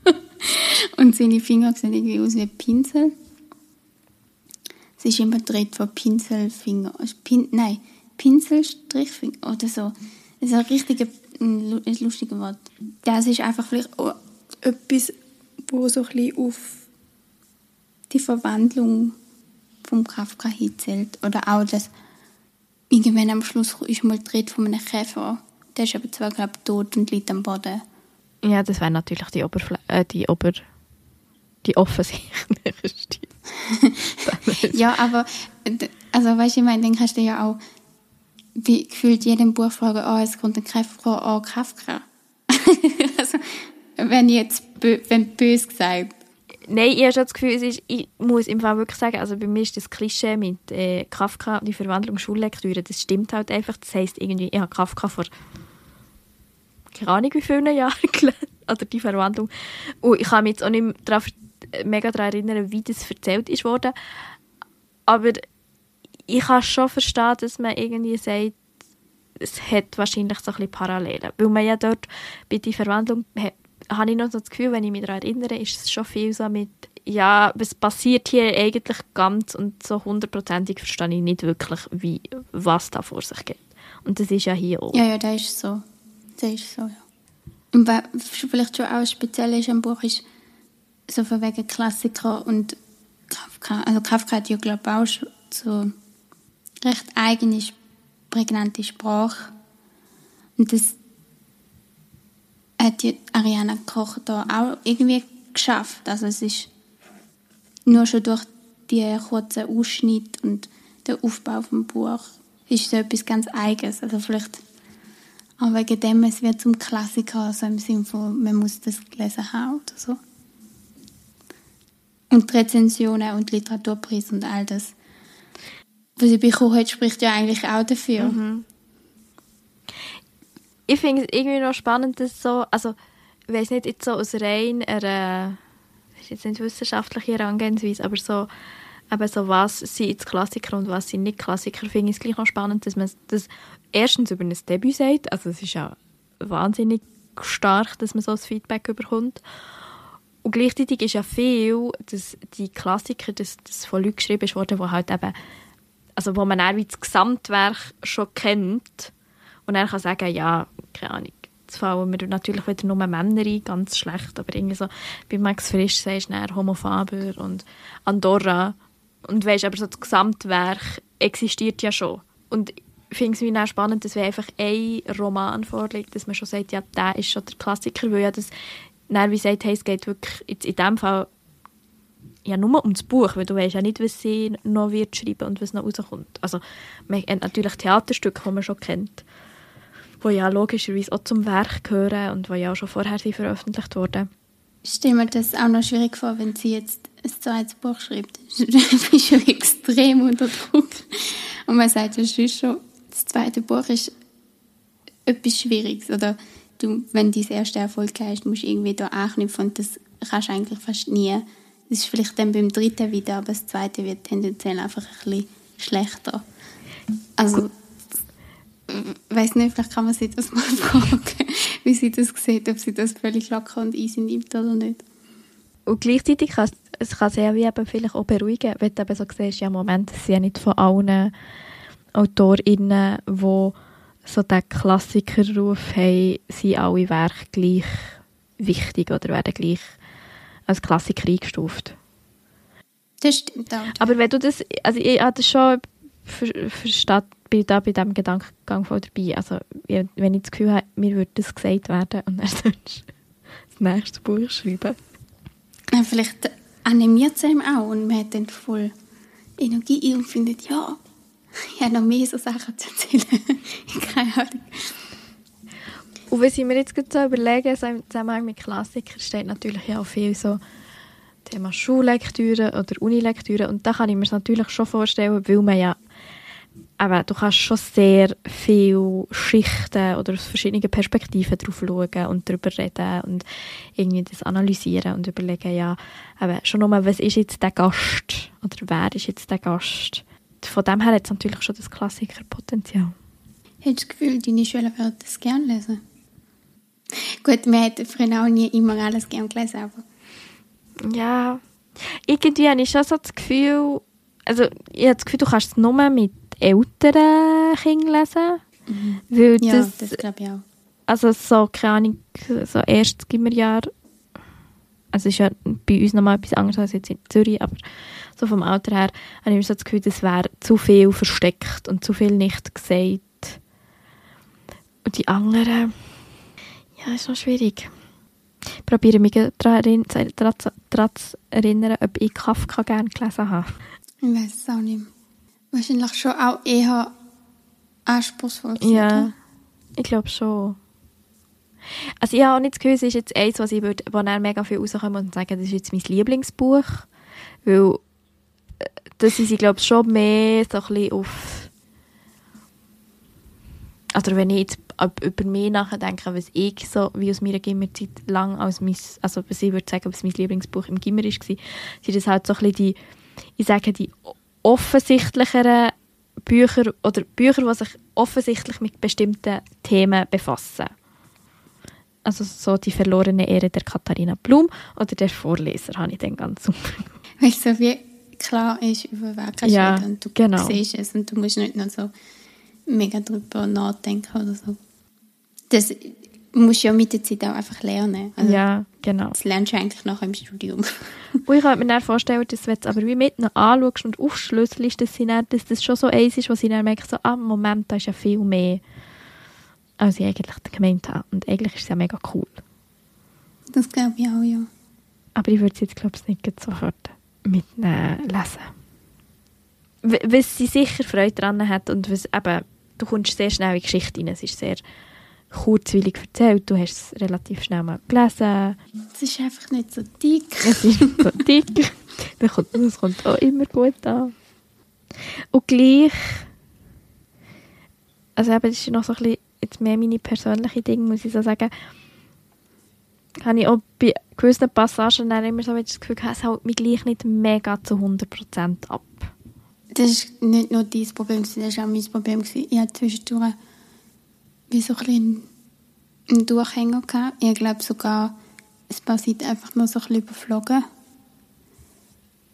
*laughs* und seine Finger sehen irgendwie aus wie Pinsel. Es ist immer dreht von Pinselfinger. Pin, nein, Pinselstrichfinger oder so. Das ist ein richtiger, ein lustiger Wort. Das ist einfach vielleicht auch etwas, wo so ein bisschen auf die Verwandlung vom Kafka hinzählt. Oder auch das, irgendwann am Schluss ist mal dreht von einem Käfer. Der ist aber zwar, glaube ich, tot und liegt am Boden.
Ja, das wäre natürlich die Oberfläche, äh, die Ober... die offensichtliche *laughs*
ja, aber, also weißt ich meine, dann kannst du ja auch wie gefühlt jedem Buch fragen, oh, es kommt ein Kafka, oh, Kafka. *laughs* also, wenn jetzt, wenn böse gesagt.
Nein, ich habe schon das Gefühl, es ist, ich muss im Fall wirklich sagen, also bei mir ist das Klischee mit äh, Kafka, die Verwandlung Schullektüre, das stimmt halt einfach. Das heisst irgendwie, ich habe Kafka vor keine Ahnung wie vielen Jahren *laughs* gelesen, oder die Verwandlung. Und ich kann mich jetzt auch nicht mehr daran, mega daran erinnern, wie das erzählt ist worden. Aber ich kann schon verstehen, dass man irgendwie sagt, es hat wahrscheinlich so ein bisschen Parallelen. Weil man ja dort bei der Verwandlung habe ich noch so das Gefühl, wenn ich mich daran erinnere, ist es schon viel so mit, ja, was passiert hier eigentlich ganz und so hundertprozentig verstehe ich nicht wirklich, wie, was da vor sich geht. Und das ist ja hier auch.
Ja, ja, das ist so. Das ist so, ja. Und was vielleicht schon auch speziell ist am Buch, ist so von wegen Klassiker und Kafka. Also Kafka hat ja, glaube ich, auch so recht eigene, prägnante Sprache. Und das hat die Ariana Koch da auch irgendwie geschafft. Also es ist nur schon durch die kurzen Ausschnitte und der Aufbau vom Buch ist so etwas ganz Eigenes. Also vielleicht auch wegen dem, es wird zum Klassiker, also im Sinne von, man muss das gelesen haben oder so. Und Rezensionen und Literaturpreise und all das was ich bekommen hat, spricht ja eigentlich auch dafür. Mhm.
Ich finde es irgendwie noch spannend, dass so, also, ich weiß nicht, jetzt so aus rein einer, ist jetzt nicht wissenschaftliche Herangehensweise, aber so, eben so, was sind jetzt Klassiker und was sind nicht Klassiker, finde ich es gleich noch spannend, dass man das erstens über ein Debüt sagt, also es ist ja wahnsinnig stark, dass man so ein Feedback bekommt. Und gleichzeitig ist ja viel, dass die Klassiker, das, das von Leuten geschrieben wurde, die halt eben also wo man auch wie das Gesamtwerk schon kennt und dann kann sagen, ja, keine Ahnung, jetzt fallen mir natürlich wieder nur Männer ein, ganz schlecht, aber irgendwie so, bei Max Frisch sagst du Homo Faber und Andorra und weißt, aber so das Gesamtwerk existiert ja schon. Und ich finde es mir spannend, dass wir einfach ein Roman vorliegt, dass man schon sagt, ja, der ist schon der Klassiker, weil ja das, dann wie sagt, hey, es geht wirklich jetzt in dem Fall ja nur um das Buch, weil du weißt ja nicht, was sie noch wird schreiben und was noch rauskommt. Also man hat natürlich Theaterstücke, die man schon kennt, die ja logischerweise auch zum Werk gehören und die ja auch schon vorher veröffentlicht wurden.
Stell mir das auch noch schwierig vor, wenn sie jetzt ein zweites Buch schreibt. *laughs* du bist schon extrem unter Druck. Und man sagt, das ist schon, das zweite Buch ist etwas Schwieriges. Oder du, wenn du das erste Erfolg hast, musst du irgendwie da anknüpfen und das kannst du eigentlich fast nie das ist vielleicht dann beim dritten wieder, aber das zweite wird tendenziell einfach ein bisschen schlechter. Also, ich weiß nicht, vielleicht kann man sie das mal *laughs* fragen, wie sie das sieht, ob sie das völlig locker und easy nimmt oder nicht.
Und gleichzeitig kann es kann sehr wie eben vielleicht auch beruhigen, wenn du eben so siehst, ja, Moment, es sind ja nicht von allen AutorInnen, die so den Klassikerruf haben, sind alle Werke gleich wichtig oder werden gleich als Klassiker eingestuft.
Das stimmt auch.
Aber wenn du das, also ich habe das schon verstanden, bin da bei diesem Gedankengang voll dabei. Also wenn ich das Gefühl habe, mir würde das gesagt werden und dann *laughs* sollst das nächste Buch schreiben.
Ja, vielleicht animiert es einem auch und man hat dann voll Energie und findet, ja, ich habe noch mehr so Sachen zu erzählen.
Und was ich mir jetzt so überlege, so im Zusammenhang mit Klassikern, steht natürlich auch viel so Thema Schullektüre oder Unilektüre. Und da kann ich mir das natürlich schon vorstellen, weil man ja aber du kannst schon sehr viele Schichten oder aus verschiedenen Perspektiven drauf schauen und darüber reden und irgendwie das analysieren und überlegen, ja, aber schon nochmal, was ist jetzt der Gast oder wer ist jetzt der Gast? Von dem her hat es natürlich schon das Klassikerpotenzial.
Hättest du das Gefühl, deine Schüler würden das gerne lesen? Gut, wir hätten früher auch nie immer alles gern gelesen, aber
Ja, irgendwie habe ich schon so das Gefühl, also ich habe das Gefühl, du kannst es nur mit älteren Kindern lesen, weil
ja,
das,
das, glaube ich auch.
also so, keine Ahnung, so erstes Gimmerjahr, also ist ja bei uns nochmal etwas anderes als jetzt in Zürich, aber so vom Alter her habe ich immer so das Gefühl, das wäre zu viel versteckt und zu viel nicht gesagt. Und die anderen, ja, ist noch schwierig. Ich probiere mich daran zu erinnern, ob ich Kafka gerne gelesen habe.
Ich weiß es auch nicht. Wahrscheinlich schon auch eher anspruchsvoll.
Ja,
oder?
ich glaube schon. Also ich habe auch nicht das Gefühl, es ist jetzt eins, was ich würde, wo dann mega viel rauskommen und sagen, das ist jetzt mein Lieblingsbuch. Weil äh, das ist, ich glaube schon mehr so ein bisschen auf... Oder wenn ich jetzt über mich nachdenke, was ich so wie aus meiner Gimmerzeit lang als mein, also was ich würde sagen, was mein Lieblingsbuch im Gimmer war, sind das halt so ein bisschen die, ich sage die offensichtlicheren Bücher oder Bücher, die sich offensichtlich mit bestimmten Themen befassen. Also so die verlorene Ehre der Katharina Blum oder der Vorleser habe ich dann ganz super. *laughs*
Weil so wie klar ist, über wen kannst
Ja,
du reden und du
genau.
siehst es und du musst nicht noch so mega drüber nachdenken oder so. Das musst du ja mit der Zeit auch einfach lernen. Also,
ja, genau.
Das lernst du eigentlich nachher im Studium. *laughs*
Und ich könnte mir dann vorstellen, dass wenn du es aber wie mit anschaust und aufschlüsselst, dass, sie dann, dass das schon so eins ist, wo sie dann merken, so, ah, Moment, da ist ja viel mehr, als ich eigentlich gemeint habe. Und eigentlich ist es ja mega cool.
Das glaube ich auch, ja.
Aber ich würde es jetzt, glaube ich, nicht sofort mitnehmen lesen. Was sie sicher Freude daran hat und was eben, du kommst sehr schnell in die Geschichte rein. Es ist sehr kurzweilig erzählt, du hast es relativ schnell mal gelesen.
Es ist einfach nicht so dick.
Es ist so dick. *laughs* Das kommt, das kommt auch immer gut an. Und gleich, also eben, das ist noch so ein bisschen jetzt mehr meine persönliche Dinge, muss ich so sagen, habe ich auch bei gewissen Passagen dann immer so das Gefühl, gehabt, es hält mich gleich nicht mega zu 100% ab.
Das ist nicht nur dein Problem, das war auch mein Problem. Ich hatte zwischendurch wie so ein einen Durchhänger. Gehabt. Ich glaube sogar, es passiert einfach nur so ein überflogen.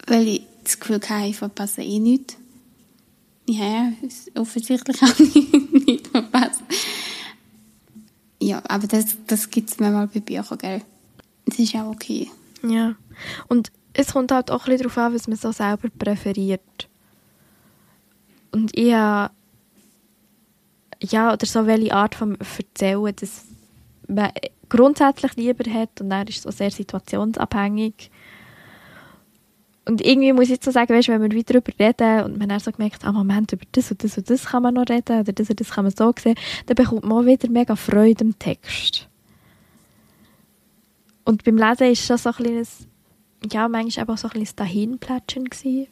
Weil ich das Gefühl hatte, ich verpasse eh nichts. Ja, offensichtlich *laughs* habe ich nichts verpasst. Ja, aber das, das gibt es manchmal bei Büchern, gell? Das ist auch okay.
Ja. Und es kommt halt auch ein bisschen darauf an, was man so selber präferiert. Und ich habe, ja, oder so welche Art von Erzählen, dass man grundsätzlich lieber hat und dann ist es so sehr situationsabhängig. Und irgendwie muss ich jetzt so sagen, weißt, wenn wir wieder darüber reden und man dann so gemerkt, ah Moment, über das und das und das kann man noch reden oder das und das kann man so sehen, dann bekommt man auch wieder mega Freude am Text. Und beim Lesen ist schon so ein kleines, ja, manchmal eben auch so ein kleines Dahinplätschern gewesen.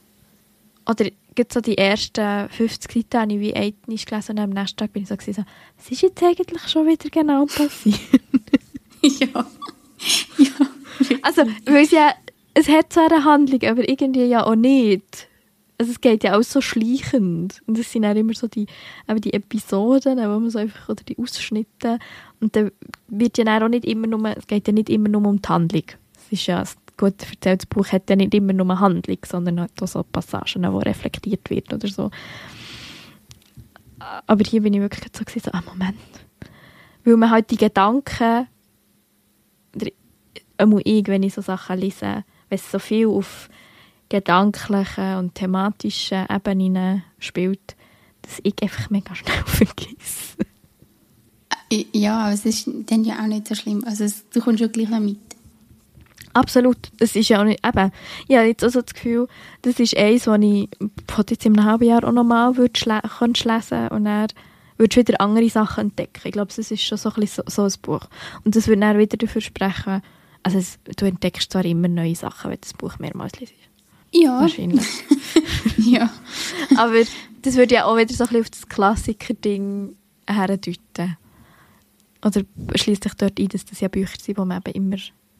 Oder gibt so die ersten 50 Seiten habe ich wie einiges gelesen und am nächsten Tag bin ich so, gewesen, so was ist jetzt eigentlich schon wieder genau passiert? *laughs*
ja. ja.
also, weil es ja, es hat zwar eine Handlung, aber irgendwie ja auch nicht. Also es geht ja auch so schleichend. Und das sind auch immer so die, eben die Episoden, wo man so einfach, oder die Ausschnitte. Und dann wird ja dann auch nicht immer nur, es geht ja nicht immer nur um die Handlung. Es ist ja, gut erzähltes Buch hat ja nicht immer nur eine Handlung, sondern auch so Passagen, wo reflektiert wird oder so. Aber hier bin ich wirklich so, gewesen, so ah, Moment. Weil man halt die Gedanken, einmal ich, wenn ich so Sachen lese, wenn es so viel auf gedanklichen und thematischen Ebenen spielt, dass ich einfach mega schnell *laughs* vergesse.
Ja, aber es ist dann ja auch nicht so schlimm. Also du kommst ja gleich noch mit.
Absolut. Das ist ja auch nicht, eben, ich habe jetzt also das Gefühl, das ist eins, das ich jetzt in einem halben Jahr auch nochmal schle lesen und dann würdest du wieder andere Sachen entdecken. Ich glaube, das ist schon so ein, so, so ein Buch. Und das würde dann wieder dafür sprechen, also es, du entdeckst zwar immer neue Sachen, wenn du das Buch mehrmals liest.
Ja.
Wahrscheinlich. *laughs*
ja.
Aber das würde ja auch wieder so ein bisschen auf das Klassiker-Ding herdeuten. Oder schließt sich dort ein, dass das ja Bücher sind, die man eben immer,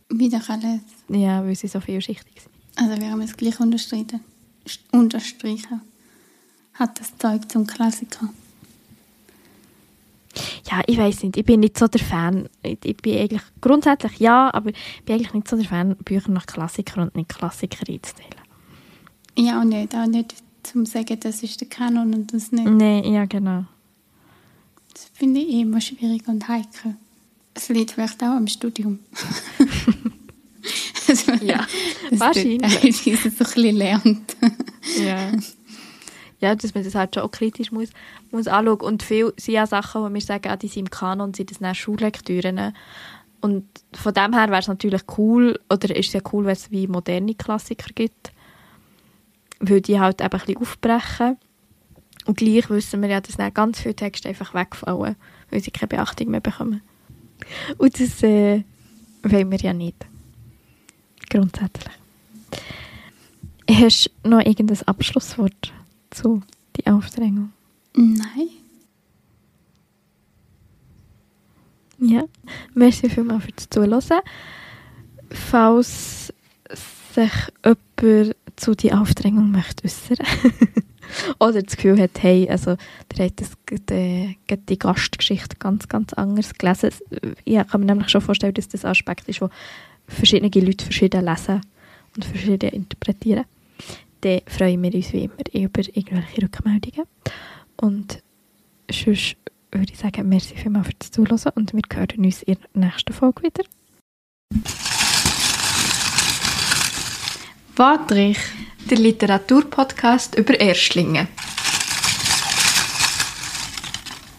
Wieder alles.
ja, weil sie so vielschichtig sind.
Also wir haben es gleich unterstrichen. St- Unterstrichen. Hat das Zeug zum Klassiker.
ja, ich weiß nicht, ich bin nicht so der Fan. Ich, bin eigentlich grundsätzlich ja, aber ich bin eigentlich nicht so der Fan, Bücher nach Klassikern und nicht Klassiker einzuteilen.
Ja, auch nicht. Auch nicht zum sagen, das ist der Kanon und das nicht.
Nein, ja, genau.
Das finde ich immer schwierig und heikel. Es liegt vielleicht auch am Studium. *laughs*
ja, *laughs*
das
wahrscheinlich. *laughs*
Dass so ein bisschen lernt.
ja. Ja, dass man das halt schon auch kritisch muss, muss anschauen. Und viele sind ja Sachen, wo wir sagen, ah, die sind im Kanon, sind das dann Schullektüren. Und von dem her wäre es natürlich cool, oder ist es ja cool, wenn es wie moderne Klassiker gibt, weil die halt eben ein bisschen aufbrechen. Und gleich wissen wir ja, dass dann ganz viele Texte einfach wegfallen, weil sie keine Beachtung mehr bekommen. Und das äh, wollen wir ja nicht. Grundsätzlich. Hast du noch irgendein Abschlusswort zu die Aufdrängung?
Nein.
Ja, merci vielmals fürs Zuhören. Falls sich jemand zu die Aufdrängung möchte äußern *laughs* oder das Gefühl hat, hey, also der hat das, die, die Gastgeschichte ganz, ganz anders gelesen. Ich kann mir nämlich schon vorstellen, dass das ein Aspekt ist, wo verschiedene Leute verschieden lesen und verschieden interpretieren. Dann freuen wir uns wie immer über irgendwelche Rückmeldungen. Und sonst würde ich sagen, merci vielmals fürs Zuhören und wir hören uns in der nächsten Folge wieder.
Wadrich, der Literaturpodcast über Erstlinge.